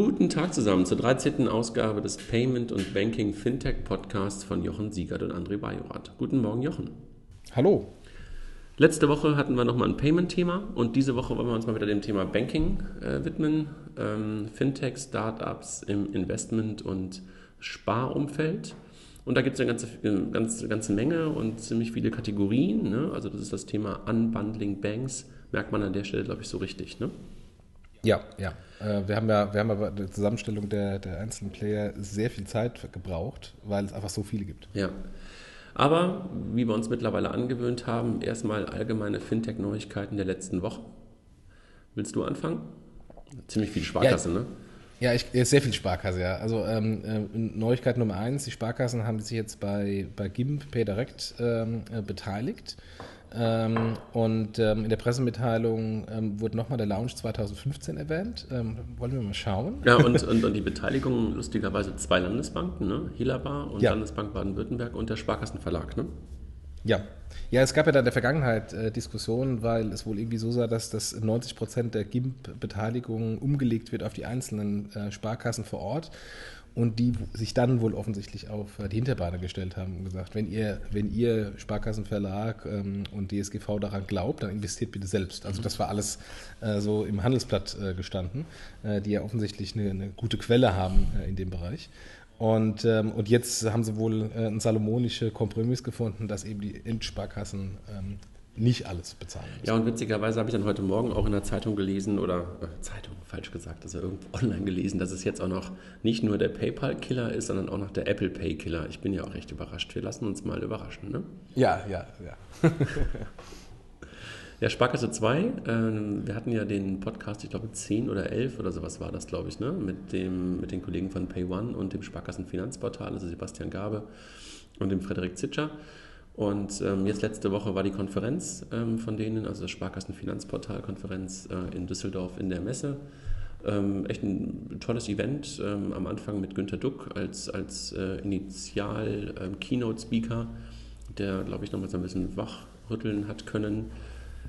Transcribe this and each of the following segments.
Guten Tag zusammen zur 13. Ausgabe des Payment und Banking Fintech Podcasts von Jochen Siegert und André Bajorat. Guten Morgen, Jochen. Hallo. Letzte Woche hatten wir nochmal ein Payment-Thema und diese Woche wollen wir uns mal wieder dem Thema Banking äh, widmen. Ähm, Fintech, Startups im Investment- und Sparumfeld. Und da gibt es eine ganze, eine ganze, ganze Menge und ziemlich viele Kategorien. Ne? Also das ist das Thema Unbundling Banks, merkt man an der Stelle, glaube ich, so richtig. Ne? Ja, ja. Äh, wir haben ja, wir haben aber der Zusammenstellung der, der einzelnen Player sehr viel Zeit gebraucht, weil es einfach so viele gibt. Ja. Aber wie wir uns mittlerweile angewöhnt haben, erstmal allgemeine Fintech-Neuigkeiten der letzten Woche. Willst du anfangen? Ziemlich viel Sparkasse, ja, ne? Ja, ich, sehr viel Sparkasse, ja. Also ähm, äh, Neuigkeit Nummer eins, die Sparkassen haben sich jetzt bei, bei GIMP PayDirect ähm, äh, beteiligt. Ähm, und ähm, in der Pressemitteilung ähm, wurde nochmal der Launch 2015 erwähnt. Ähm, wollen wir mal schauen? Ja, und, und, und, die Beteiligung lustigerweise zwei Landesbanken, ne? Hilabar und ja. Landesbank Baden-Württemberg und der Sparkassenverlag, ne? Ja. Ja, es gab ja da in der Vergangenheit äh, Diskussionen, weil es wohl irgendwie so sah, dass das 90 Prozent der GIMP-Beteiligung umgelegt wird auf die einzelnen äh, Sparkassen vor Ort und die sich dann wohl offensichtlich auf äh, die Hinterbeine gestellt haben und gesagt, wenn ihr, wenn ihr Sparkassenverlag ähm, und DSGV daran glaubt, dann investiert bitte selbst. Also das war alles äh, so im Handelsblatt äh, gestanden, äh, die ja offensichtlich eine, eine gute Quelle haben äh, in dem Bereich. Und, ähm, und jetzt haben sie wohl äh, einen salomonischen Kompromiss gefunden, dass eben die Endsparkassen ähm, nicht alles bezahlen müssen. Ja, und witzigerweise habe ich dann heute Morgen auch in der Zeitung gelesen, oder äh, Zeitung, falsch gesagt, also irgendwo online gelesen, dass es jetzt auch noch nicht nur der PayPal-Killer ist, sondern auch noch der Apple Pay-Killer. Ich bin ja auch recht überrascht. Wir lassen uns mal überraschen, ne? Ja, ja, ja. ja, Sparkasse 2, äh, wir hatten ja den Podcast, ich glaube 10 oder 11 oder sowas war das, glaube ich, ne? mit, dem, mit den Kollegen von PayOne und dem Sparkassenfinanzportal, also Sebastian Gabe und dem Frederik Zitscher. Und ähm, jetzt letzte Woche war die Konferenz ähm, von denen, also das Sparkassenfinanzportal-Konferenz äh, in Düsseldorf in der Messe. Ähm, echt ein tolles Event. Ähm, am Anfang mit Günter Duck als, als äh, Initial-Keynote-Speaker, ähm, der, glaube ich, nochmal so ein bisschen wachrütteln hat können.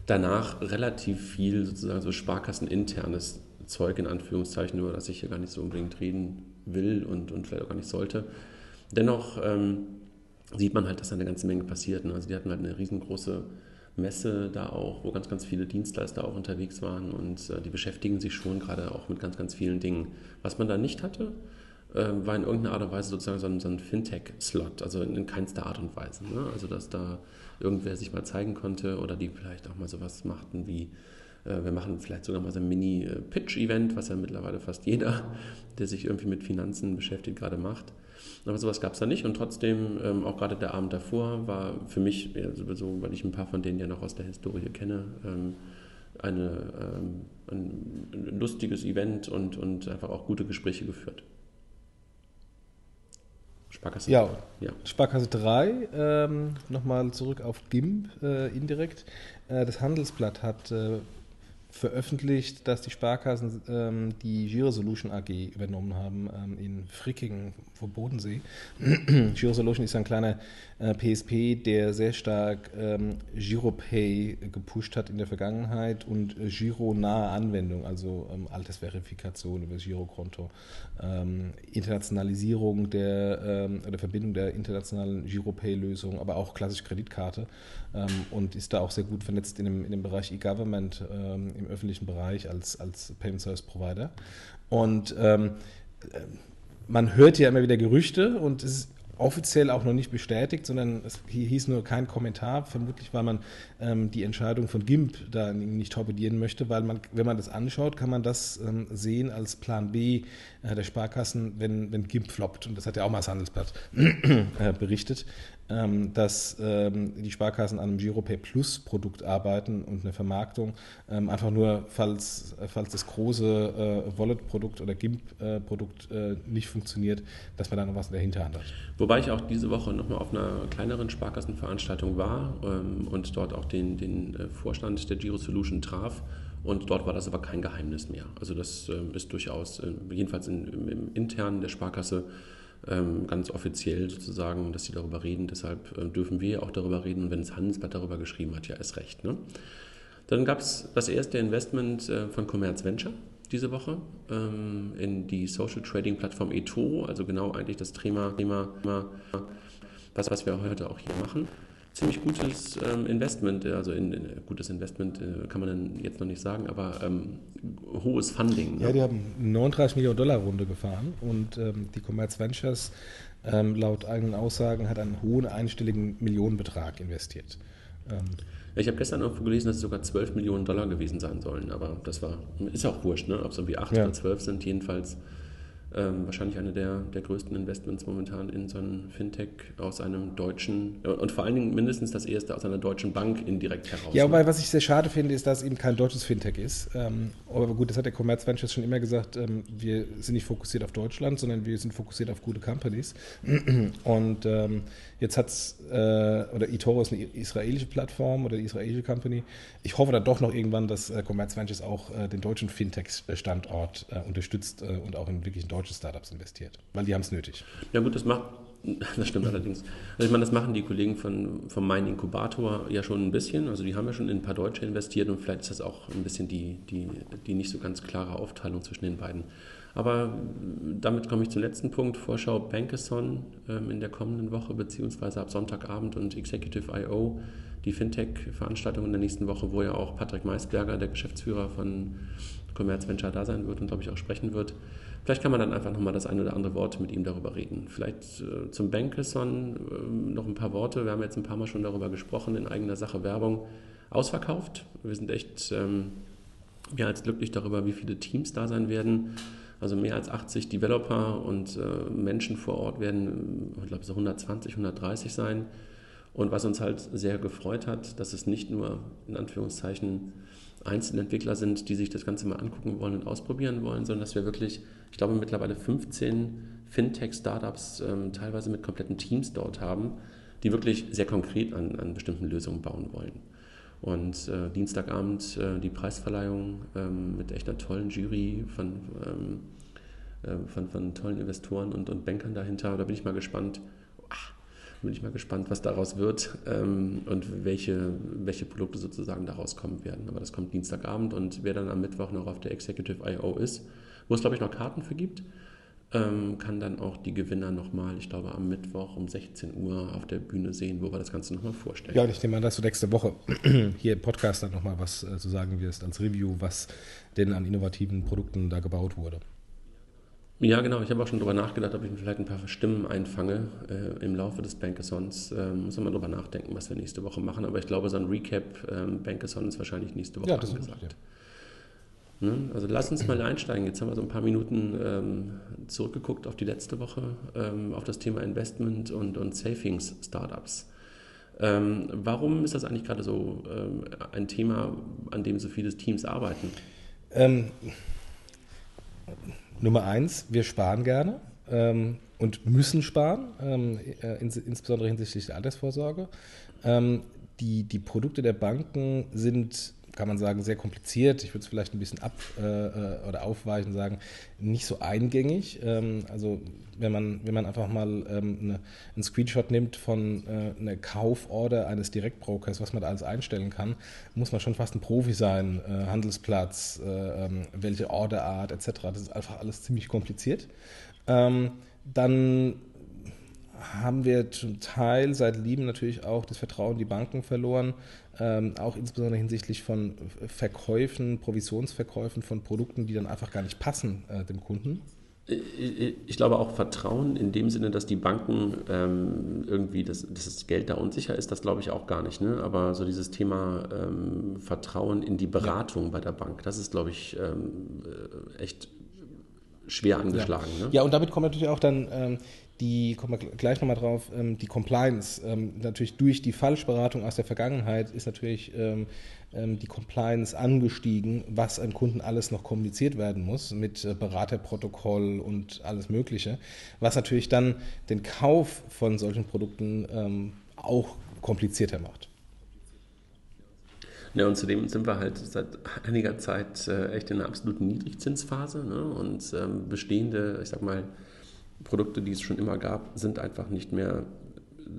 Danach relativ viel sozusagen so Sparkasseninternes Zeug in Anführungszeichen, über das ich hier gar nicht so unbedingt reden will und, und vielleicht auch gar nicht sollte. Dennoch ähm, sieht man halt, dass da eine ganze Menge passiert. Ne? Also die hatten halt eine riesengroße Messe da auch, wo ganz, ganz viele Dienstleister auch unterwegs waren und äh, die beschäftigen sich schon gerade auch mit ganz, ganz vielen Dingen. Was man da nicht hatte, äh, war in irgendeiner Art und Weise sozusagen so ein, so ein Fintech-Slot, also in, in keinster Art und Weise. Ne? Also dass da irgendwer sich mal zeigen konnte oder die vielleicht auch mal sowas machten wie äh, wir machen vielleicht sogar mal so ein Mini-Pitch-Event, was ja mittlerweile fast jeder, der sich irgendwie mit Finanzen beschäftigt, gerade macht. Aber sowas gab es da nicht und trotzdem, ähm, auch gerade der Abend davor, war für mich ja, sowieso, weil ich ein paar von denen ja noch aus der Historie kenne, ähm, eine, ähm, ein lustiges Event und, und einfach auch gute Gespräche geführt. Sparkasse. Ja, ja. Sparkasse 3, ähm, nochmal zurück auf GIMP äh, indirekt. Äh, das Handelsblatt hat äh, veröffentlicht, dass die Sparkassen ähm, die Giro Solution AG übernommen haben ähm, in Frickingen vor Bodensee. Giro Solution ist ein kleiner äh, PSP, der sehr stark ähm, GiroPay gepusht hat in der Vergangenheit und äh, Giro-nahe Anwendung, also ähm, Altersverifikation über das Girokonto, ähm, Internationalisierung der, ähm, oder Verbindung der internationalen GiroPay-Lösung, aber auch klassische Kreditkarte ähm, und ist da auch sehr gut vernetzt in dem, in dem Bereich E-Government im öffentlichen Bereich als, als Payment Service Provider. Und ähm, man hört ja immer wieder Gerüchte und es ist offiziell auch noch nicht bestätigt, sondern es hieß nur kein Kommentar, vermutlich weil man ähm, die Entscheidung von GIMP da nicht torpedieren möchte, weil man, wenn man das anschaut, kann man das ähm, sehen als Plan B äh, der Sparkassen, wenn, wenn GIMP floppt. Und das hat ja auch mal das Handelsblatt äh, berichtet. Ähm, dass ähm, die Sparkassen an einem Giropay Plus Produkt arbeiten und eine Vermarktung. Ähm, einfach nur, falls, falls das große äh, Wallet-Produkt oder GIMP-Produkt äh, nicht funktioniert, dass man da noch was in der Hinterhand hat. Wobei ich auch diese Woche nochmal auf einer kleineren Sparkassenveranstaltung war und dort auch den, den äh, Vorstand der Giro Solution traf. Und dort war das aber kein Geheimnis mehr. Also das ist durchaus, jedenfalls in, im, im internen der Sparkasse, ähm, ganz offiziell sozusagen, dass sie darüber reden. Deshalb äh, dürfen wir auch darüber reden. Und wenn das Handelsblatt darüber geschrieben hat, ja, ist recht. Ne? Dann gab es das erste Investment äh, von Commerz Venture. diese Woche ähm, in die Social Trading Plattform eToro, also genau eigentlich das Thema, Thema was, was wir heute auch hier machen. Ziemlich gutes ähm, Investment, also in, in, gutes Investment äh, kann man jetzt noch nicht sagen, aber ähm, hohes Funding. Ne? Ja, die haben 39 Millionen Dollar Runde gefahren und ähm, die Commerce Ventures ähm, laut eigenen Aussagen hat einen hohen einstelligen Millionenbetrag investiert. Ähm, ich habe gestern irgendwo gelesen, dass es sogar 12 Millionen Dollar gewesen sein sollen, aber das war, ist auch wurscht, ne? ob es irgendwie 8 ja. oder 12 sind, jedenfalls ähm, wahrscheinlich eine der, der größten Investments momentan in so ein Fintech aus einem deutschen und vor allen Dingen mindestens das erste aus einer deutschen Bank indirekt heraus. Ja, wobei was ich sehr schade finde, ist, dass eben kein deutsches Fintech ist. Ähm, aber gut, das hat der Commerz Ventures schon immer gesagt, ähm, wir sind nicht fokussiert auf Deutschland, sondern wir sind fokussiert auf gute Companies. Und ähm, jetzt hat es, äh, oder eToro ist eine israelische Plattform oder eine israelische Company. Ich hoffe dann doch noch irgendwann, dass äh, Commerz Ventures auch äh, den deutschen Fintech-Standort äh, unterstützt äh, und auch in wirklich deutschen deutsche Startups investiert, weil die haben es nötig. Ja gut, das macht, das stimmt allerdings. Also ich meine, das machen die Kollegen von, vom Mein Inkubator ja schon ein bisschen. Also die haben ja schon in ein paar Deutsche investiert und vielleicht ist das auch ein bisschen die, die, die nicht so ganz klare Aufteilung zwischen den beiden. Aber damit komme ich zum letzten Punkt. Vorschau Bankathon ähm, in der kommenden Woche, beziehungsweise ab Sonntagabend und Executive I.O., die Fintech-Veranstaltung in der nächsten Woche, wo ja auch Patrick Maisberger, der Geschäftsführer von Commerz Venture, da sein wird und, glaube ich, auch sprechen wird. Vielleicht kann man dann einfach nochmal das ein oder andere Wort mit ihm darüber reden. Vielleicht äh, zum Bankathon äh, noch ein paar Worte. Wir haben jetzt ein paar Mal schon darüber gesprochen, in eigener Sache Werbung ausverkauft. Wir sind echt ähm, mehr als glücklich darüber, wie viele Teams da sein werden. Also mehr als 80 Developer und äh, Menschen vor Ort werden, ich glaube, so 120, 130 sein. Und was uns halt sehr gefreut hat, dass es nicht nur in Anführungszeichen Einzelentwickler sind, die sich das Ganze mal angucken wollen und ausprobieren wollen, sondern dass wir wirklich, ich glaube, mittlerweile 15 Fintech-Startups ähm, teilweise mit kompletten Teams dort haben, die wirklich sehr konkret an, an bestimmten Lösungen bauen wollen. Und äh, Dienstagabend äh, die Preisverleihung ähm, mit echt einer tollen Jury von, ähm, äh, von, von tollen Investoren und, und Bankern dahinter. Da bin ich mal gespannt, bin ich mal gespannt, was daraus wird ähm, und welche, welche Produkte sozusagen daraus kommen werden. Aber das kommt Dienstagabend und wer dann am Mittwoch noch auf der Executive I.O. ist, wo es glaube ich noch Karten für gibt, ähm, kann dann auch die Gewinner nochmal, ich glaube am Mittwoch um 16 Uhr auf der Bühne sehen, wo wir das Ganze nochmal vorstellen. Ja, und ich nehme an, dass du nächste Woche hier im Podcast dann nochmal was äh, zu sagen wirst als Review, was denn an innovativen Produkten da gebaut wurde. Ja, genau. Ich habe auch schon darüber nachgedacht, ob ich mir vielleicht ein paar Stimmen einfange äh, im Laufe des Bankathons. Ähm, muss man darüber nachdenken, was wir nächste Woche machen. Aber ich glaube, so ein Recap ähm, Bankathon ist wahrscheinlich nächste Woche ja, das angesagt. Ist ja. ne? Also lass uns mal einsteigen. Jetzt haben wir so ein paar Minuten ähm, zurückgeguckt auf die letzte Woche, ähm, auf das Thema Investment und, und Savings-Startups. Ähm, warum ist das eigentlich gerade so ähm, ein Thema, an dem so viele Teams arbeiten? Ähm, Nummer eins, wir sparen gerne ähm, und müssen sparen, ähm, äh, ins, insbesondere hinsichtlich der Altersvorsorge. Ähm, die, die Produkte der Banken sind kann man sagen, sehr kompliziert. Ich würde es vielleicht ein bisschen ab äh, äh, oder aufweichen sagen, nicht so eingängig. Ähm, also wenn man, wenn man einfach mal ähm, eine, einen Screenshot nimmt von äh, einer Kauforder eines Direktbrokers, was man da alles einstellen kann, muss man schon fast ein Profi sein. Äh, Handelsplatz, äh, ähm, welche Orderart etc. Das ist einfach alles ziemlich kompliziert. Ähm, dann haben wir zum Teil seit Lieben natürlich auch das Vertrauen in die Banken verloren, ähm, auch insbesondere hinsichtlich von Verkäufen, Provisionsverkäufen von Produkten, die dann einfach gar nicht passen äh, dem Kunden. Ich glaube auch Vertrauen in dem Sinne, dass die Banken ähm, irgendwie, dass, dass, das Geld da unsicher ist, das glaube ich auch gar nicht. Ne? Aber so dieses Thema ähm, Vertrauen in die Beratung ja. bei der Bank, das ist, glaube ich, ähm, äh, echt schwer angeschlagen. Ja. Ne? ja, und damit kommt natürlich auch dann ähm, die, kommen wir gleich nochmal drauf, ähm, die Compliance. Ähm, natürlich durch die Falschberatung aus der Vergangenheit ist natürlich ähm, die Compliance angestiegen, was an Kunden alles noch kommuniziert werden muss mit äh, Beraterprotokoll und alles Mögliche, was natürlich dann den Kauf von solchen Produkten auch komplizierter macht. Ja, und zudem sind wir halt seit einiger Zeit äh, echt in einer absoluten Niedrigzinsphase ne? und ähm, bestehende, ich sag mal, Produkte, die es schon immer gab, sind einfach nicht mehr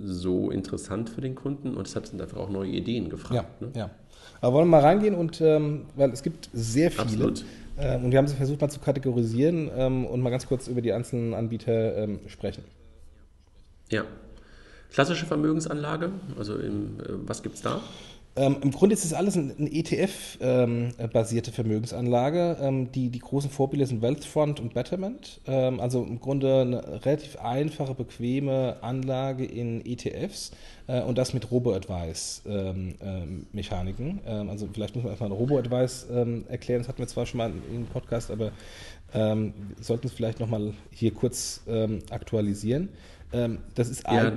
so interessant für den Kunden und es hat einfach auch neue Ideen gefragt. Ja, ne? ja. Aber wollen wir mal reingehen und, ähm, weil es gibt sehr viele. Absolut. Ähm, und wir haben sie versucht mal zu kategorisieren ähm, und mal ganz kurz über die einzelnen Anbieter ähm, sprechen. Ja. Klassische Vermögensanlage, also im, äh, was gibt es da? Ähm, Im Grunde ist es alles eine ETF-basierte ähm, Vermögensanlage. Ähm, die, die großen Vorbilder sind Wealthfront und Betterment. Ähm, also im Grunde eine relativ einfache, bequeme Anlage in ETFs äh, und das mit Robo-Advice-Mechaniken. Ähm, ähm, also vielleicht muss man erstmal Robo-Advice erklären. Das hatten wir zwar schon mal im Podcast, aber wir sollten es vielleicht nochmal hier kurz aktualisieren. Ähm, das ist, ja,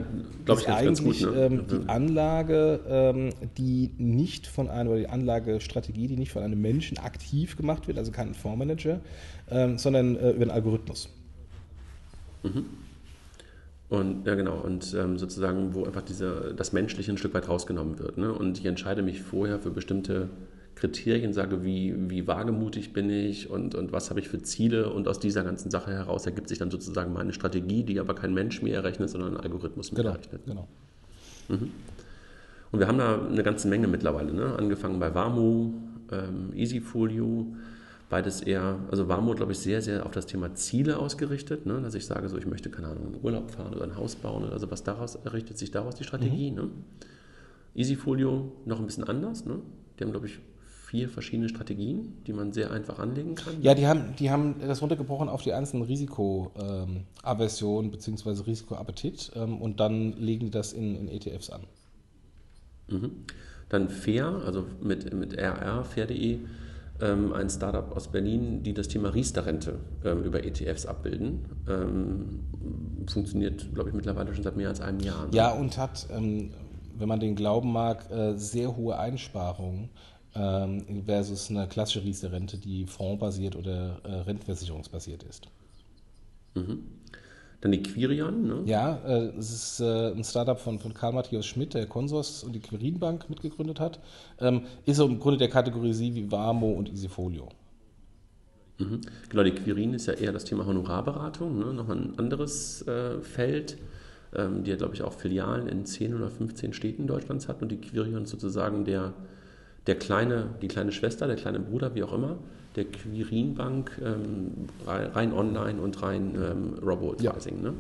das ist eigentlich gut, ne? ähm, die Anlage, ähm, die nicht von einem, oder die Anlagestrategie, die nicht von einem Menschen aktiv gemacht wird, also kein Fondsmanager, ähm, sondern äh, über einen Algorithmus. Mhm. Und ja genau, und ähm, sozusagen, wo einfach diese, das Menschliche ein Stück weit rausgenommen wird. Ne? Und ich entscheide mich vorher für bestimmte Kriterien sage, wie, wie wagemutig bin ich und, und was habe ich für Ziele und aus dieser ganzen Sache heraus ergibt sich dann sozusagen meine Strategie, die aber kein Mensch mehr errechnet, sondern ein Algorithmus mehr genau, errechnet. Genau. Mhm. Und wir haben da eine ganze Menge mittlerweile, ne? angefangen bei Warmo, ähm, Easyfolio, beides eher, also Warmo, glaube ich, sehr, sehr auf das Thema Ziele ausgerichtet, ne? dass ich sage, so ich möchte, keine Ahnung, einen Urlaub fahren oder ein Haus bauen oder sowas, daraus errichtet sich daraus die Strategie. Mhm. Ne? Easyfolio noch ein bisschen anders, ne? die haben, glaube ich, vier verschiedene Strategien, die man sehr einfach anlegen kann. Ja, die haben, die haben das runtergebrochen auf die einzelnen Risikoaversionen ähm, bzw. Risikoappetit ähm, und dann legen die das in, in ETFs an. Mhm. Dann Fair, also mit, mit RR, fair.de, ähm, ein Startup aus Berlin, die das Thema Riester-Rente ähm, über ETFs abbilden. Ähm, funktioniert, glaube ich, mittlerweile schon seit mehr als einem Jahr. Ne? Ja, und hat, wenn man den glauben mag, äh, sehr hohe Einsparungen ähm, versus eine klassische Riester-Rente, die fondsbasiert oder äh, rentenversicherungsbasiert ist. Mhm. Dann die Quirion, ne? Ja, äh, es ist äh, ein Startup von, von Karl Matthias Schmidt, der Consors und die Quirin Bank mitgegründet hat. Ähm, ist so im Grunde der Kategorie wie Warmo und Easyfolio. Mhm. Genau, die Quirin ist ja eher das Thema Honorarberatung, ne? nochmal ein anderes äh, Feld, ähm, die ja, glaube ich, auch Filialen in 10 oder 15 Städten Deutschlands hat und die Quirion sozusagen der der kleine, die kleine Schwester, der kleine Bruder, wie auch immer, der Quirin Bank, ähm, rein online und rein ähm, Robo-Advising. Ja. Ne?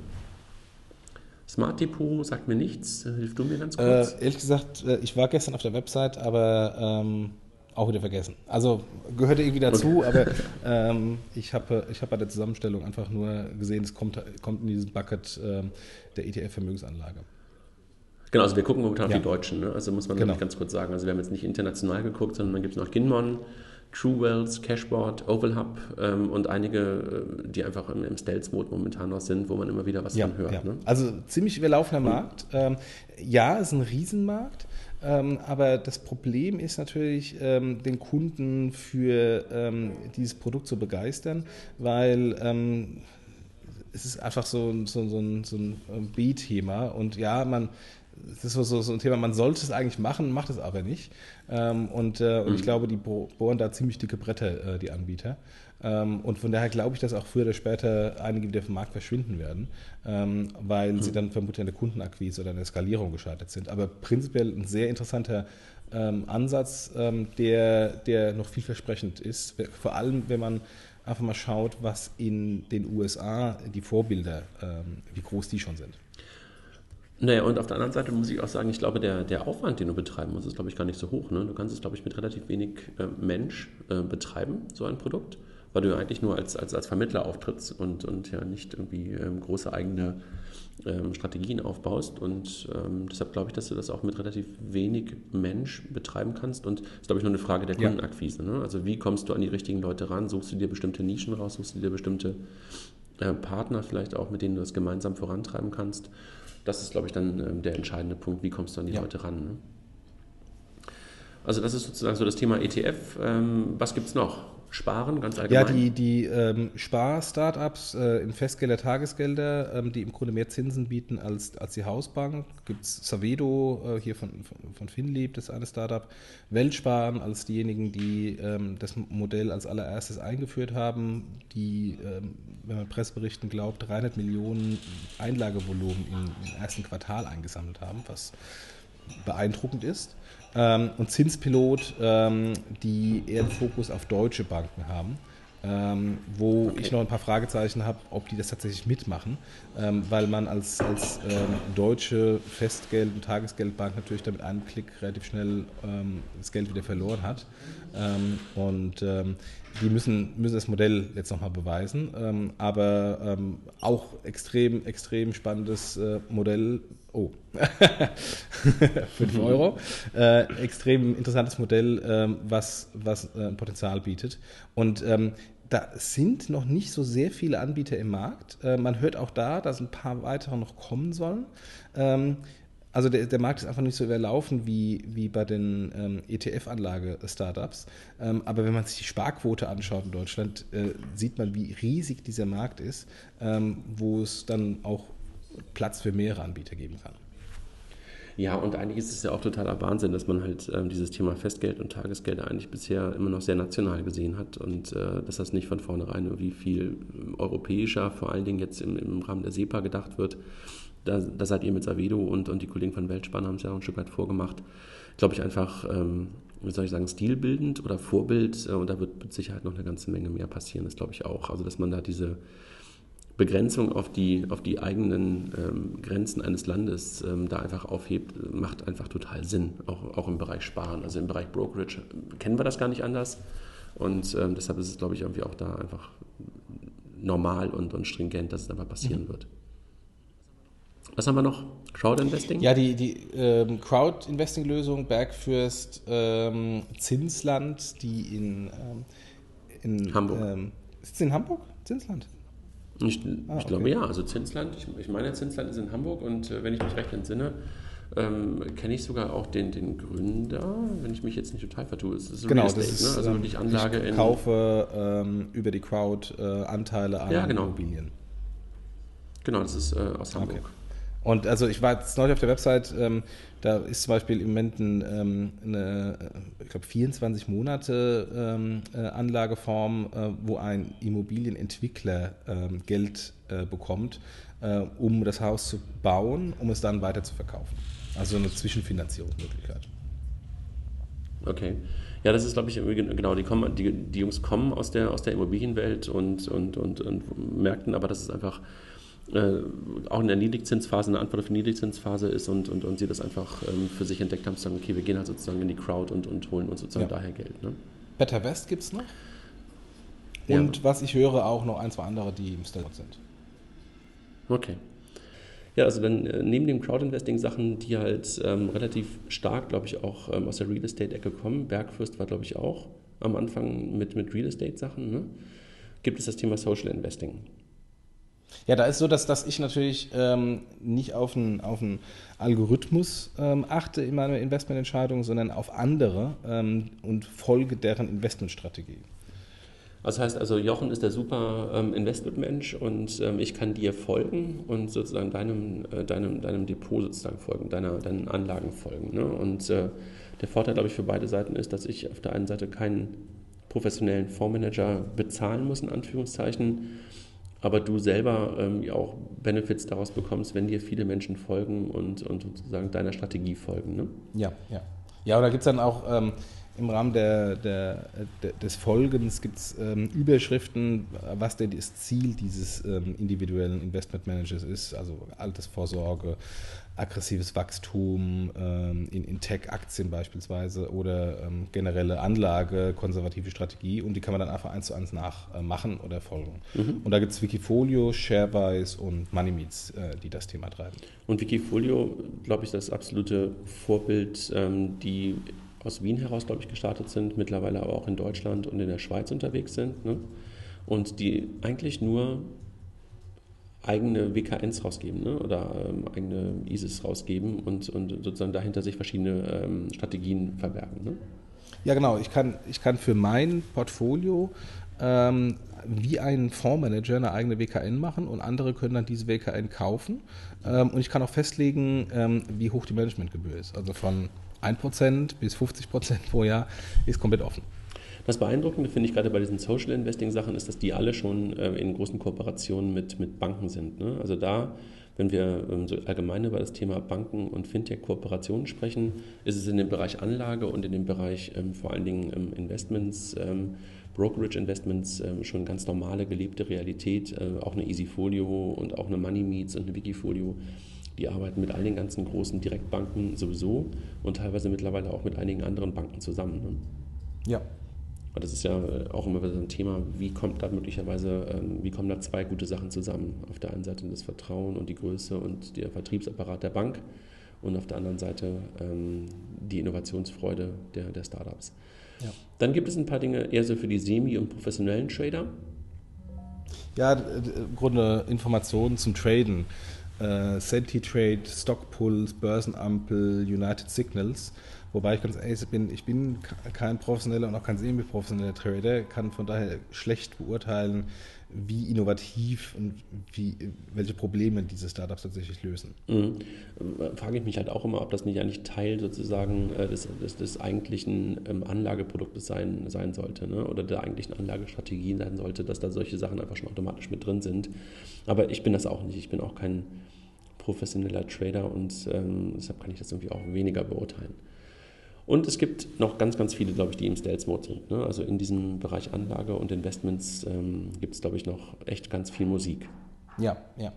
Smart Depot sagt mir nichts. Hilf du mir ganz kurz? Äh, ehrlich gesagt, äh, ich war gestern auf der Website, aber ähm, auch wieder vergessen. Also gehörte irgendwie dazu, okay. aber ähm, ich habe ich hab bei der Zusammenstellung einfach nur gesehen, es kommt, kommt in diesen Bucket ähm, der ETF-Vermögensanlage. Genau, also wir gucken momentan ja. auf die Deutschen. Ne? Also muss man genau. ganz kurz sagen. Also wir haben jetzt nicht international geguckt, sondern dann gibt es noch Ginmon, TrueWells, Cashboard, Overlap ähm, und einige, äh, die einfach im, im Stealth-Mode momentan noch sind, wo man immer wieder was ja, von hört. Ja. Ne? Also ziemlich überlaufener und, Markt. Ähm, ja, ist ein Riesenmarkt. Ähm, aber das Problem ist natürlich, ähm, den Kunden für ähm, dieses Produkt zu begeistern, weil ähm, es ist einfach so, so, so ein, so ein B-Thema. Und ja, man das ist so, so, ein Thema, man sollte es eigentlich machen, macht es aber nicht. Ähm, und, äh, und ich mhm. glaube, die bohren da ziemlich dicke Bretter, äh, die Anbieter. Ähm, und von daher glaube ich, dass auch früher oder später einige wieder vom Markt verschwinden werden, ähm, weil mhm. sie dann vermutlich an der Kundenakquise oder an der Skalierung gescheitert sind. Aber prinzipiell ein sehr interessanter ähm, Ansatz, ähm, der, der noch vielversprechend ist. Vor allem, wenn man einfach mal schaut, was in den USA die Vorbilder, ähm, wie groß die schon sind. Naja, und auf der anderen Seite muss ich auch sagen, ich glaube, der, der Aufwand, den du betreiben musst, ist, glaube ich, gar nicht so hoch. Ne? Du kannst es, glaube ich, mit relativ wenig äh, Mensch äh, betreiben, so ein Produkt, weil du ja eigentlich nur als, als, als Vermittler auftrittst und, und ja nicht irgendwie ähm, große eigene ähm, Strategien aufbaust. Und ähm, deshalb glaube ich, dass du das auch mit relativ wenig Mensch betreiben kannst. Und das ist, glaube ich, nur eine Frage der Kundenakquise. Ne? Also wie kommst du an die richtigen Leute ran? Suchst du dir bestimmte Nischen raus? Suchst du dir bestimmte äh, Partner vielleicht auch, mit denen du das gemeinsam vorantreiben kannst? Das ist, glaube ich, dann ähm, der entscheidende Punkt, wie kommst du an die ja. Leute ran. Ne? Also das ist sozusagen so das Thema ETF. Ähm, was gibt es noch? Sparen ganz allgemein? Ja, die, die ähm, Spar-Startups äh, in Festgelder, Tagesgelder, ähm, die im Grunde mehr Zinsen bieten als, als die Hausbank. Gibt es Savedo äh, hier von, von, von Finlieb, das ist eine Startup. Weltsparen als diejenigen, die ähm, das Modell als allererstes eingeführt haben, die, ähm, wenn man Presseberichten glaubt, 300 Millionen Einlagevolumen im, im ersten Quartal eingesammelt haben, was beeindruckend ist ähm, und Zinspilot, ähm, die eher den Fokus auf deutsche Banken haben. Ähm, wo okay. ich noch ein paar Fragezeichen habe, ob die das tatsächlich mitmachen, ähm, weil man als, als ähm, deutsche Festgeld- und Tagesgeldbank natürlich damit einem Klick relativ schnell ähm, das Geld wieder verloren hat. Ähm, und ähm, die müssen, müssen das Modell jetzt nochmal beweisen, aber auch extrem, extrem spannendes äh, Modell, Oh, 5 Euro. Äh, extrem interessantes Modell, ähm, was, was äh, Potenzial bietet. Und ähm, da sind noch nicht so sehr viele Anbieter im Markt. Äh, man hört auch da, dass ein paar weitere noch kommen sollen. Also der, der, Markt ist einfach nicht so überlaufen wie, wie bei den ähm, ETF-Anlage-Startups. Ähm, aber wenn man sich die Sparquote anschaut in Deutschland, äh, sieht man, wie riesig dieser Markt ist, ähm, wo es dann auch Platz für mehrere Anbieter geben kann. Ja, und eigentlich ist es ja auch totaler Wahnsinn, dass man halt ähm, dieses Thema Festgeld und Tagesgeld eigentlich bisher immer noch sehr national gesehen hat und äh, dass das nicht von vornherein irgendwie viel europäischer, vor allen Dingen jetzt im, im Rahmen der SEPA gedacht wird. Da, da seid ihr mit Savedo und, und die Kollegen von Weltspann haben es ja auch ein Stück weit vorgemacht. Glaube ich einfach, ähm, wie soll ich sagen, stilbildend oder Vorbild äh, und da wird mit Sicherheit noch eine ganze Menge mehr passieren, das glaube ich auch. Also, dass man da diese Begrenzung auf die, auf die eigenen ähm, Grenzen eines Landes ähm, da einfach aufhebt, macht einfach total Sinn, auch, auch im Bereich Sparen. Also im Bereich Brokerage kennen wir das gar nicht anders. Und ähm, deshalb ist es, glaube ich, irgendwie auch da einfach normal und, und stringent, dass es einfach passieren mhm. wird. Was haben wir noch? Crowd-Investing? Ja, die, die ähm, Crowd-Investing-Lösung Bergfürst ähm, Zinsland, die in, ähm, in Hamburg. Ähm, ist es in Hamburg? Zinsland? Ich, ah, ich glaube ja, also Zinsland, ich, ich, meine Zinsland ist in Hamburg und äh, wenn ich mich recht entsinne, ähm, kenne ich sogar auch den, den Gründer, wenn ich mich jetzt nicht total vertue. Es ist genau, Estate, das ist, ne? also wirklich Anlage ich in. kaufe ähm, über die Crowd äh, Anteile an ja, genau. Immobilien. Genau, das ist äh, aus Hamburg. Okay. Und also ich war jetzt neulich auf der Website, ähm, da ist zum Beispiel im Moment ein, ähm, eine, ich glaube 24 Monate ähm, äh, Anlageform, äh, wo ein Immobilienentwickler ähm, Geld äh, bekommt, äh, um das Haus zu bauen, um es dann weiter zu verkaufen. Also eine Zwischenfinanzierungsmöglichkeit. Okay. Ja, das ist, glaube ich, genau, die, kommen, die, die Jungs kommen aus der, aus der Immobilienwelt und, und, und, und merkten aber, dass es einfach äh, auch in der Niedrigzinsphase eine Antwort auf die Niedrigzinsphase ist und, und, und sie das einfach ähm, für sich entdeckt haben, zu sagen, okay, wir gehen halt sozusagen in die Crowd und, und holen uns sozusagen ja. daher Geld. Ne? Better West gibt es noch. Und ja. was ich höre, auch noch ein, zwei andere, die im Stellort sind. Okay. Ja, also dann äh, neben den Crowd-Investing-Sachen, die halt ähm, relativ stark, glaube ich, auch ähm, aus der Real Estate-Ecke kommen, Bergfürst war, glaube ich, auch am Anfang mit, mit Real Estate-Sachen, ne? gibt es das Thema Social Investing. Ja, da ist so, dass, dass ich natürlich ähm, nicht auf einen, auf einen Algorithmus ähm, achte in meiner Investmententscheidung, sondern auf andere ähm, und folge deren Investmentstrategie. Das heißt also, Jochen ist der super ähm, Investmentmensch und ähm, ich kann dir folgen und sozusagen deinem, äh, deinem, deinem Depot sozusagen folgen, deiner, deinen Anlagen folgen. Ne? Und äh, der Vorteil, glaube ich, für beide Seiten ist, dass ich auf der einen Seite keinen professionellen Fondsmanager bezahlen muss, in Anführungszeichen, aber du selber ähm, auch Benefits daraus bekommst, wenn dir viele Menschen folgen und, und sozusagen deiner Strategie folgen. Ne? Ja, ja. Ja, und da gibt es dann auch ähm, im Rahmen der, der, des Folgens gibt's, ähm, Überschriften, was denn das Ziel dieses ähm, individuellen Investmentmanagers ist, also Altersvorsorge, aggressives Wachstum ähm, in, in Tech-Aktien beispielsweise oder ähm, generelle Anlage, konservative Strategie und die kann man dann einfach eins zu eins nachmachen äh, oder folgen. Mhm. Und da gibt es Wikifolio, Sharebuys und MoneyMeets, äh, die das Thema treiben. Und Wikifolio, glaube ich, das absolute Vorbild, ähm, die aus Wien heraus, glaube ich, gestartet sind, mittlerweile aber auch in Deutschland und in der Schweiz unterwegs sind. Ne? Und die eigentlich nur eigene WKNs rausgeben ne? oder ähm, eigene ISIS rausgeben und, und sozusagen dahinter sich verschiedene ähm, Strategien verbergen. Ne? Ja, genau. Ich kann, ich kann für mein Portfolio ähm, wie ein Fondsmanager eine eigene WKN machen und andere können dann diese WKN kaufen. Ähm, und ich kann auch festlegen, ähm, wie hoch die Managementgebühr ist. Also von 1% bis 50% pro Jahr ist komplett offen. Das Beeindruckende finde ich gerade bei diesen Social Investing Sachen ist, dass die alle schon äh, in großen Kooperationen mit, mit Banken sind. Ne? Also da, wenn wir ähm, so allgemein über das Thema Banken und Fintech-Kooperationen sprechen, ist es in dem Bereich Anlage und in dem Bereich ähm, vor allen Dingen ähm, Investments, ähm, Brokerage Investments ähm, schon ganz normale gelebte Realität, äh, auch eine Easyfolio und auch eine Money Meets und eine Wikifolio. Die arbeiten mit all den ganzen großen Direktbanken sowieso und teilweise mittlerweile auch mit einigen anderen Banken zusammen. Ne? Ja, und das ist ja äh, auch immer wieder so ein Thema, wie kommt da möglicherweise, ähm, wie kommen da zwei gute Sachen zusammen? Auf der einen Seite das Vertrauen und die Größe und der Vertriebsapparat der Bank und auf der anderen Seite ähm, die Innovationsfreude der, der Startups. Ja. Dann gibt es ein paar Dinge eher so für die semi- und professionellen Trader. Ja, im Grunde Informationen zum Traden. Uh, Sentitrade, Stock Pulls, Börsenampel, United Signals. Wobei ich ganz ehrlich bin, ich bin kein professioneller und auch kein semi-professioneller Trader, kann von daher schlecht beurteilen, wie innovativ und wie, welche Probleme diese Startups tatsächlich lösen. Mhm. Frage ich mich halt auch immer, ob das nicht eigentlich Teil sozusagen äh, des, des, des eigentlichen ähm, Anlageproduktes sein, sein sollte ne? oder der eigentlichen Anlagestrategie sein sollte, dass da solche Sachen einfach schon automatisch mit drin sind. Aber ich bin das auch nicht. Ich bin auch kein professioneller Trader und ähm, deshalb kann ich das irgendwie auch weniger beurteilen. Und es gibt noch ganz, ganz viele, glaube ich, die im Stealth Mode sind. Ne? Also in diesem Bereich Anlage und Investments ähm, gibt es, glaube ich, noch echt ganz viel Musik. Ja, ja.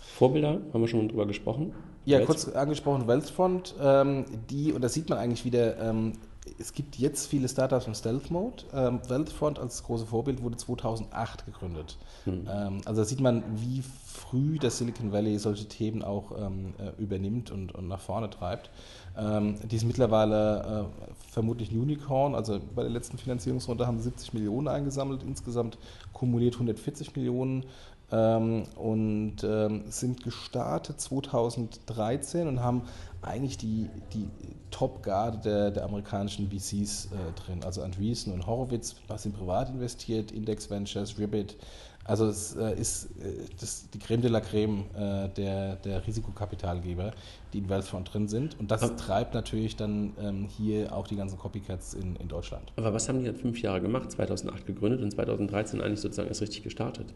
Vorbilder, haben wir schon drüber gesprochen. Ja, Wealth kurz angesprochen, Wealthfront, ähm, die, und das sieht man eigentlich wieder, ähm, es gibt jetzt viele Startups im Stealth Mode. Ähm, Wealthfront als große Vorbild wurde 2008 gegründet. Hm. Ähm, also da sieht man, wie früh das Silicon Valley solche Themen auch ähm, äh, übernimmt und, und nach vorne treibt. Ähm, die ist mittlerweile äh, vermutlich ein Unicorn. Also bei der letzten Finanzierungsrunde haben sie 70 Millionen eingesammelt, insgesamt kumuliert 140 Millionen ähm, und ähm, sind gestartet 2013 und haben eigentlich die, die Top-Garde der, der amerikanischen VCs äh, drin. Also Andreessen und Horowitz, was in privat investiert, Index Ventures, Ribbit, also es äh, ist äh, das, die Creme de la Creme äh, der, der Risikokapitalgeber, die in Wealthfront drin sind. Und das aber treibt natürlich dann ähm, hier auch die ganzen Copycats in, in Deutschland. Aber was haben die dann fünf Jahre gemacht? 2008 gegründet und 2013 eigentlich sozusagen erst richtig gestartet?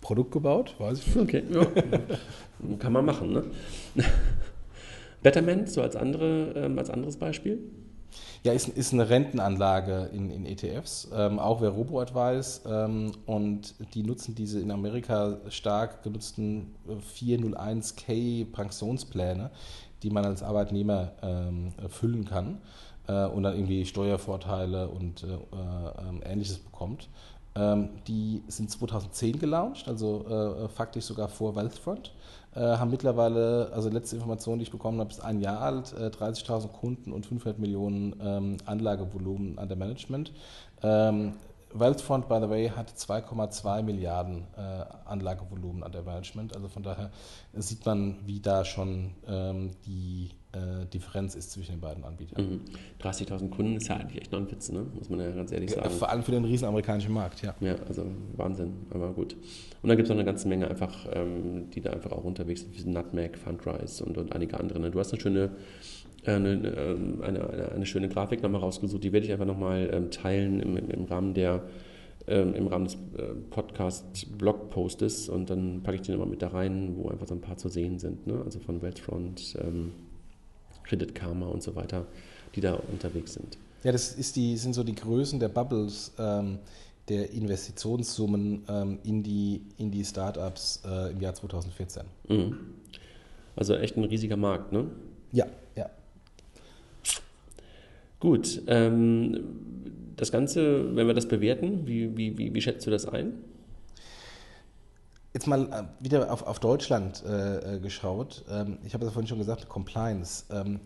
Produkt gebaut? Weiß ich nicht. Okay, ja. kann man machen. Ne? Betterment, so als, andere, ähm, als anderes Beispiel? Ja, ist, ist eine Rentenanlage in, in ETFs, ähm, auch wer Robo-Advice ähm, und die nutzen diese in Amerika stark genutzten 401k Pensionspläne, die man als Arbeitnehmer ähm, füllen kann äh, und dann irgendwie Steuervorteile und äh, äh, ähnliches bekommt. Ähm, die sind 2010 gelauncht, also äh, faktisch sogar vor Wealthfront äh, haben mittlerweile, also letzte Information, die ich bekommen habe, ist ein Jahr alt, äh, 30.000 Kunden und 500 Millionen ähm, Anlagevolumen an der Management. Ähm, Wealthfront, by the way, hat 2,2 Milliarden äh, Anlagevolumen an der Management. Also von daher sieht man, wie da schon ähm, die äh, Differenz ist zwischen den beiden Anbietern. Mhm. 30.000 Kunden ist ja eigentlich echt noch ein Witz, ne? muss man ja ganz ehrlich sagen. Ja, vor allem für den riesen amerikanischen Markt, ja. Ja, also Wahnsinn, aber gut. Und dann gibt es noch eine ganze Menge einfach, ähm, die da einfach auch unterwegs sind, wie Nutmeg, Fundrise und, und einige andere. Ne? Du hast eine schöne eine, ähm, eine, eine, eine, schöne Grafik nochmal rausgesucht, die werde ich einfach nochmal ähm, teilen im, im, Rahmen der ähm, im Rahmen des äh, Podcast-Blogpostes und dann packe ich den nochmal mit da rein, wo einfach so ein paar zu sehen sind. Ne? Also von Wealthfront, ähm, Credit Karma und so weiter, die da unterwegs sind. Ja, das ist die, sind so die Größen der Bubbles ähm, der Investitionssummen ähm, in die, in die Startups äh, im Jahr 2014. Mhm. Also echt ein riesiger Markt, ne? Ja. Gut, ähm, das Ganze, wenn wir das bewerten, wie, wie, wie, wie schätzt du das ein? Jetzt mal äh, wieder auf, auf Deutschland äh, äh, geschaut. Ähm, ich habe ja vorhin schon gesagt, Compliance. Ähm,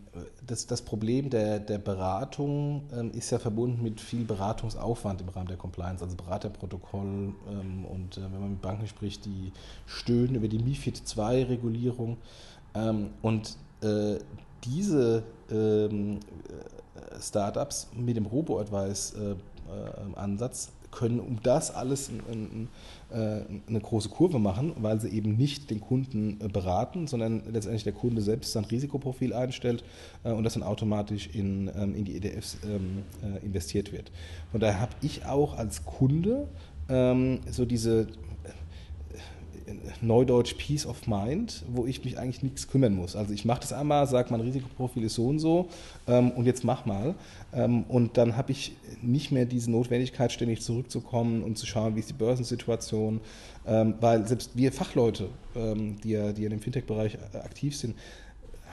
das, das Problem der, der Beratung ähm, ist ja verbunden mit viel Beratungsaufwand im Rahmen der Compliance, also Beraterprotokoll ähm, und äh, wenn man mit Banken spricht, die stöhnen über die MIFID II-Regulierung. Ähm, und äh, diese ähm, Startups mit dem Robo-Advice-Ansatz können um das alles ein, ein, eine große Kurve machen, weil sie eben nicht den Kunden beraten, sondern letztendlich der Kunde selbst sein Risikoprofil einstellt und das dann automatisch in, in die ETFs investiert wird. Von daher habe ich auch als Kunde so diese Neudeutsch Peace of Mind, wo ich mich eigentlich nichts kümmern muss. Also ich mache das einmal, sage, mein Risikoprofil ist so und so ähm, und jetzt mach mal. Ähm, und dann habe ich nicht mehr diese Notwendigkeit, ständig zurückzukommen und zu schauen, wie ist die Börsensituation. Ähm, weil selbst wir Fachleute, ähm, die, ja, die in dem Fintech-Bereich äh, aktiv sind,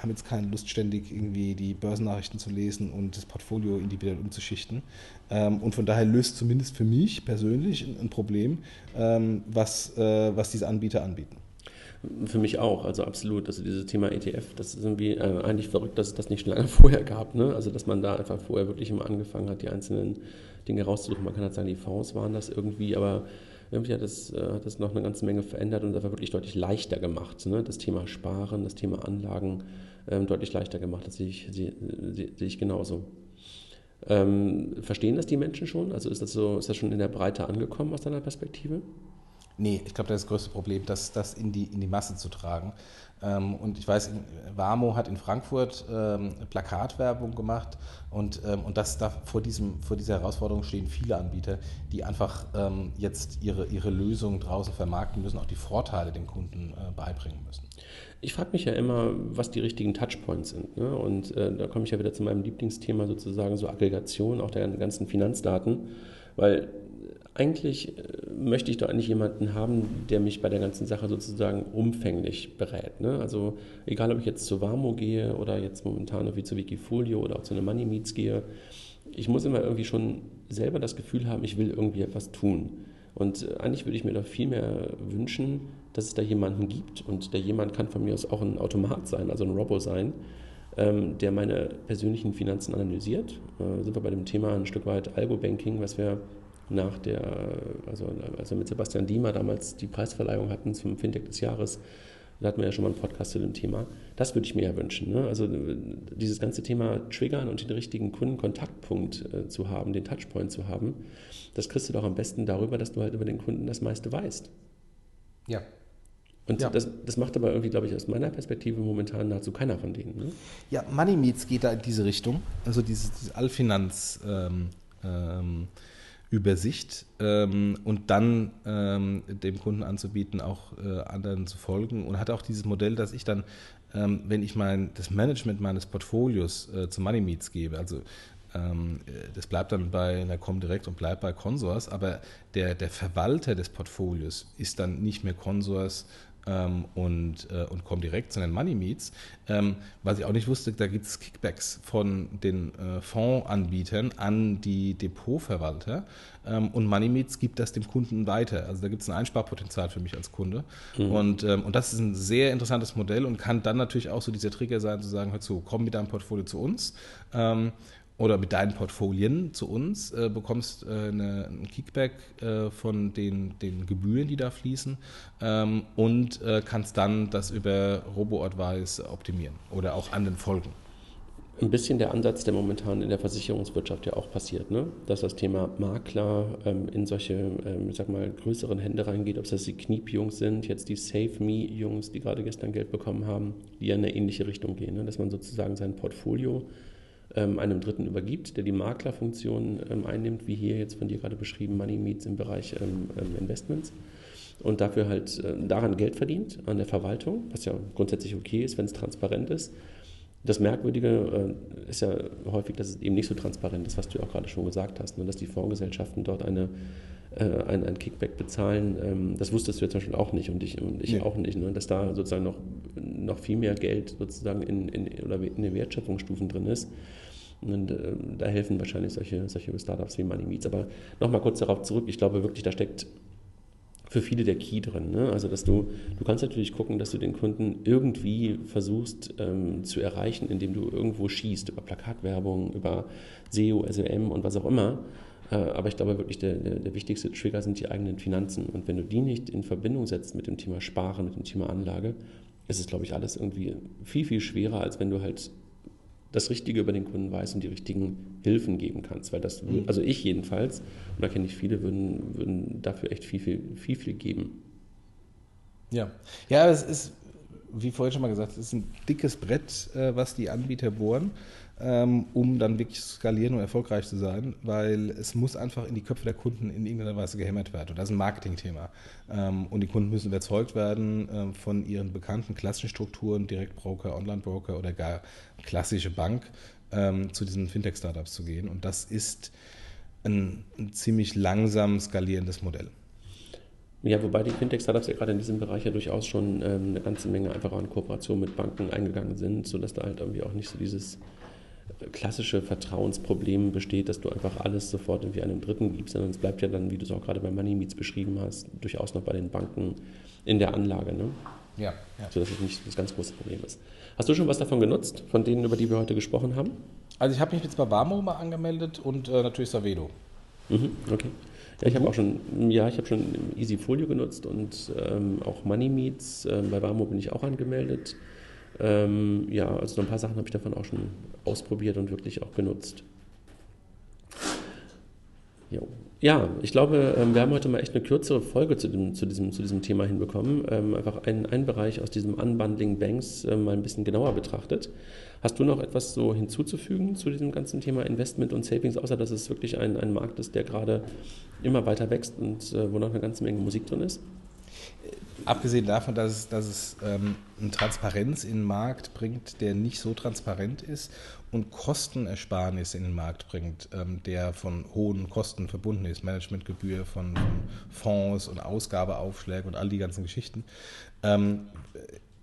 haben jetzt keine Lust, ständig irgendwie die Börsennachrichten zu lesen und das Portfolio individuell umzuschichten. Ähm, und von daher löst zumindest für mich persönlich ein Problem, ähm, was, äh, was diese Anbieter anbieten. Für mich auch, also absolut. Also dieses Thema ETF, das ist irgendwie äh, eigentlich verrückt, dass es das nicht schon lange vorher gab. Ne? Also dass man da einfach vorher wirklich immer angefangen hat, die einzelnen Dinge rauszusuchen. Man kann halt sagen, die Fonds waren das irgendwie, aber irgendwie hat das, äh, hat das noch eine ganze Menge verändert und einfach wirklich deutlich leichter gemacht. Ne? Das Thema Sparen, das Thema Anlagen ähm, deutlich leichter gemacht. Das sehe ich, sehe, sehe ich genauso. Ähm, verstehen das die Menschen schon? Also ist das so, ist das schon in der Breite angekommen aus deiner Perspektive? Nee, ich glaube, das ist das größte Problem, das, das in, die, in die Masse zu tragen. Ähm, und ich weiß, Warmo hat in Frankfurt ähm, Plakatwerbung gemacht und, ähm, und das da vor, diesem, vor dieser Herausforderung stehen viele Anbieter, die einfach ähm, jetzt ihre, ihre Lösungen draußen vermarkten müssen, auch die Vorteile den Kunden äh, beibringen müssen. Ich frage mich ja immer, was die richtigen Touchpoints sind. Ne? Und äh, da komme ich ja wieder zu meinem Lieblingsthema sozusagen, so Aggregation auch der ganzen Finanzdaten, weil eigentlich äh, möchte ich doch eigentlich jemanden haben, der mich bei der ganzen Sache sozusagen umfänglich berät. Ne? Also egal, ob ich jetzt zu Warmo gehe oder jetzt momentan irgendwie zu Wikifolio oder auch zu einer Money Meets gehe, ich muss immer irgendwie schon selber das Gefühl haben, ich will irgendwie etwas tun. Und äh, eigentlich würde ich mir doch viel mehr wünschen, dass es da jemanden gibt und der jemand kann von mir aus auch ein Automat sein, also ein Robo sein, ähm, der meine persönlichen Finanzen analysiert. Äh, sind wir bei dem Thema ein Stück weit Algo-Banking, was wir nach der, also, also mit Sebastian Diemer damals die Preisverleihung hatten zum Fintech des Jahres, da hatten wir ja schon mal einen Podcast zu dem Thema. Das würde ich mir ja wünschen. Ne? Also dieses ganze Thema Triggern und den richtigen Kundenkontaktpunkt äh, zu haben, den Touchpoint zu haben, das kriegst du doch am besten darüber, dass du halt über den Kunden das meiste weißt. Ja. Und ja. das, das macht aber irgendwie, glaube ich, aus meiner Perspektive momentan nahezu keiner von denen. Ne? Ja, Money Meets geht da in diese Richtung. Also diese, diese Allfinanz- ähm, ähm, Übersicht ähm, und dann ähm, dem Kunden anzubieten, auch äh, anderen zu folgen. Und hat auch dieses Modell, dass ich dann, ähm, wenn ich mein, das Management meines Portfolios äh, zu Money Meets gebe, also ähm, das bleibt dann bei einer Comdirect und bleibt bei Consors, aber der, der Verwalter des Portfolios ist dann nicht mehr Consors, ähm, und, äh, und Comdirect, sondern Money Meets. Ähm, was ich auch nicht wusste, da gibt es Kickbacks von den äh, Fondsanbietern an die Depotverwalter ähm, und Money Meets gibt das dem Kunden weiter. Also da gibt es ein Einsparpotenzial für mich als Kunde. Mhm. Und, ähm, und das ist ein sehr interessantes Modell und kann dann natürlich auch so dieser Trigger sein, zu sagen, hör zu, komm mit deinem Portfolio zu uns. Oder mit deinen Portfolien zu uns, äh, bekommst äh, eine, einen Kickback äh, von den, den Gebühren, die da fließen ähm, und äh, kannst dann das über Robo-Advice optimieren oder auch an den Folgen. Ein bisschen der Ansatz, der momentan in der Versicherungswirtschaft ja auch passiert, ne? dass das Thema Makler ähm, in solche, ähm, ich sag mal, größeren Hände reingeht, ob das die Kniep-Jungs sind, jetzt die Save Me-Jungs, die gerade gestern Geld bekommen haben, die ja in eine ähnliche Richtung gehen, ne? dass man sozusagen sein Portfolio einem Dritten übergibt, der die Maklerfunktion ähm, einnimmt, wie hier jetzt von dir gerade beschrieben, Money Meets im Bereich ähm, Investments und dafür halt äh, daran Geld verdient, an der Verwaltung, was ja grundsätzlich okay ist, wenn es transparent ist. Das Merkwürdige äh, ist ja häufig, dass es eben nicht so transparent ist, was du auch gerade schon gesagt hast, ne, dass die Fondsgesellschaften dort eine, äh, ein, ein Kickback bezahlen. Ähm, das wusstest du jetzt zum Beispiel auch nicht und ich, und ich nee. auch nicht, ne, dass da sozusagen noch, noch viel mehr Geld sozusagen in, in, oder in den Wertschöpfungsstufen drin ist. Und äh, da helfen wahrscheinlich solche, solche Startups wie Money Meets. Aber nochmal kurz darauf zurück, ich glaube wirklich, da steckt für viele der Key drin. Ne? Also dass du, du kannst natürlich gucken, dass du den Kunden irgendwie versuchst ähm, zu erreichen, indem du irgendwo schießt, über Plakatwerbung, über SEO, SEM und was auch immer. Äh, aber ich glaube wirklich, der, der, der, wichtigste Trigger sind die eigenen Finanzen. Und wenn du die nicht in Verbindung setzt mit dem Thema Sparen, mit dem Thema Anlage, ist es, glaube ich, alles irgendwie viel, viel schwerer, als wenn du halt das Richtige über den Kunden weißt und die richtigen Hilfen geben kannst. Weil das, mhm. also ich jedenfalls, und da kenne ich viele, würden, würden dafür echt viel, viel, viel, viel geben. Ja, ja, es ist, wie vorhin schon mal gesagt, es ist ein dickes Brett, äh, was die Anbieter bohren, um dann wirklich zu skalieren und erfolgreich zu sein, weil es muss einfach in die Köpfe der Kunden in irgendeiner Weise gehämmert werden. Und das ist ein Marketingthema. Ähm, und die Kunden müssen überzeugt werden ähm, von ihren bekannten klassischen Strukturen, Direktbroker, Online-Broker oder gar klassische Bank, zu diesen Fintech-Startups zu gehen. Und das ist ein, ein ziemlich langsam skalierendes Modell. Ja, wobei die Fintech-Startups ja gerade in diesem Bereich ja durchaus schon ähm, eine ganze Menge einfach an Kooperation mit Banken eingegangen sind, sodass da halt irgendwie auch nicht so dieses klassische Vertrauensproblem besteht, dass du einfach alles sofort irgendwie einem Dritten gibst, sondern es bleibt ja dann, wie du es auch gerade bei Money Meets beschrieben hast, durchaus noch bei den Banken in der Anlage. Ne? Ja, ja. Sodass es nicht das ganz große Problem ist. Hast du schon was davon genutzt, von denen, über die wir heute gesprochen haben? Also ich habe mich jetzt bei Warmo mal angemeldet und äh, natürlich Savedo. Mhm, okay. Ja, ich habe auch schon, ja, ich habe schon Easyfolio genutzt und ähm, auch Money Meets. Ähm, bei Warmo bin ich auch angemeldet. Ähm, ja, also ein paar Sachen habe ich davon auch schon ausprobiert und wirklich auch genutzt. Jo. Ja, ich glaube, ähm, wir haben heute mal echt eine kürzere Folge zu, dem, zu, diesem, zu diesem Thema hinbekommen. Ähm, einfach einen, einen Bereich aus diesem Unbundling Banks äh, mal ein bisschen genauer betrachtet. Hast du noch etwas so hinzuzufügen zu diesem ganzen Thema Investment und Savings, außer dass es wirklich ein, ein Markt ist, der gerade immer weiter wächst und äh, wo noch eine ganze Menge Musik drin ist? Abgesehen davon, dass es, dass es ähm, eine Transparenz in den Markt bringt, der nicht so transparent ist und Kostenersparnis in den Markt bringt, ähm, der von hohen Kosten verbunden ist, Managementgebühr von, von Fonds und Ausgabeaufschläge und all die ganzen Geschichten, ähm,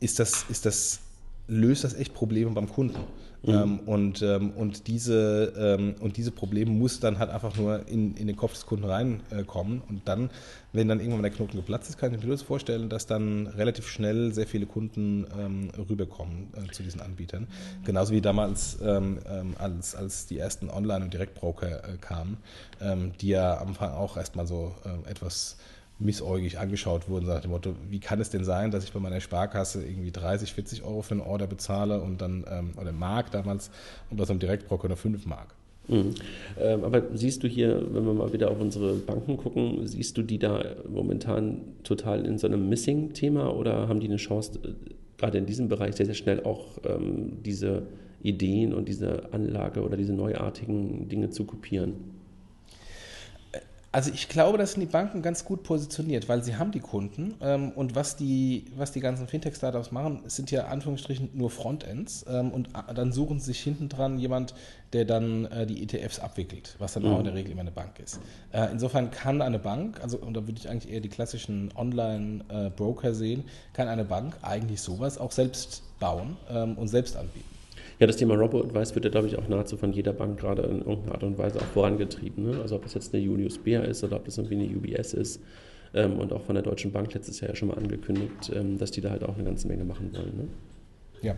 ist, das, ist das löst das echt Probleme beim Kunden. Mhm. Ähm, und, ähm, und, diese, ähm, und diese Probleme muss dann halt einfach nur in, in den Kopf des Kunden reinkommen. Äh, und dann, wenn dann irgendwann der Knoten geplatzt ist, kann ich mir durchaus vorstellen, dass dann relativ schnell sehr viele Kunden ähm, rüberkommen äh, zu diesen Anbietern. Genauso wie damals, ähm, ähm, als, als die ersten Online- und Direktbroker äh, kamen, die ja am Anfang auch erstmal so äh, etwas missäugig angeschaut wurden, nach dem Motto, wie kann es denn sein, dass ich bei meiner Sparkasse irgendwie 30, 40 Euro für einen Order bezahle und dann, ähm, oder Mark damals, und das am Direktbroker nur 5 Mark. Mhm. Ähm, aber siehst du hier, wenn wir mal wieder auf unsere Banken gucken, siehst du die da momentan total in so einem Missing-Thema oder haben die eine Chance, äh, gerade in diesem Bereich sehr, sehr schnell auch ähm, diese Ideen und diese Anlage oder diese neuartigen Dinge zu kopieren? Also ich glaube, das sind die Banken ganz gut positioniert, weil sie haben die Kunden ähm, und was die, was die ganzen Fintech-Startups machen, sind ja Anführungsstrichen nur Frontends ähm, und dann suchen sie sich hinten dran jemand, der dann äh, die ETFs abwickelt, was dann mhm. auch in der Regel immer eine Bank ist. Äh, insofern kann eine Bank, also und da würde ich eigentlich eher die klassischen Online-Broker äh, sehen, kann eine Bank eigentlich sowas auch selbst bauen ähm, und selbst anbieten. Ja, das Thema Robo-Advice wird ja, glaube ich, auch nahezu von jeder Bank gerade in irgendeiner Art und Weise auch vorangetrieben. Ne? Also ob das jetzt eine Julius Baer ist oder ob das irgendwie eine UBS ist. Ähm, und auch von der Deutschen Bank letztes Jahr ja schon mal angekündigt, ähm, dass die da halt auch eine ganze Menge machen wollen. Ne? Ja.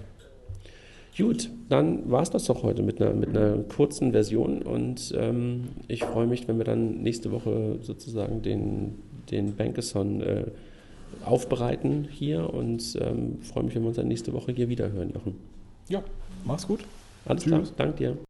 Gut, dann war es das doch heute mit einer, mit einer kurzen Version und ähm, ich freue mich, wenn wir dann nächste Woche sozusagen den, den Bankathon äh, aufbereiten hier und ähm, freue mich, wenn wir uns dann nächste Woche hier wieder hören, Jochen. Ja, Mach's gut. Alles Tschüss. klar. Danke dir.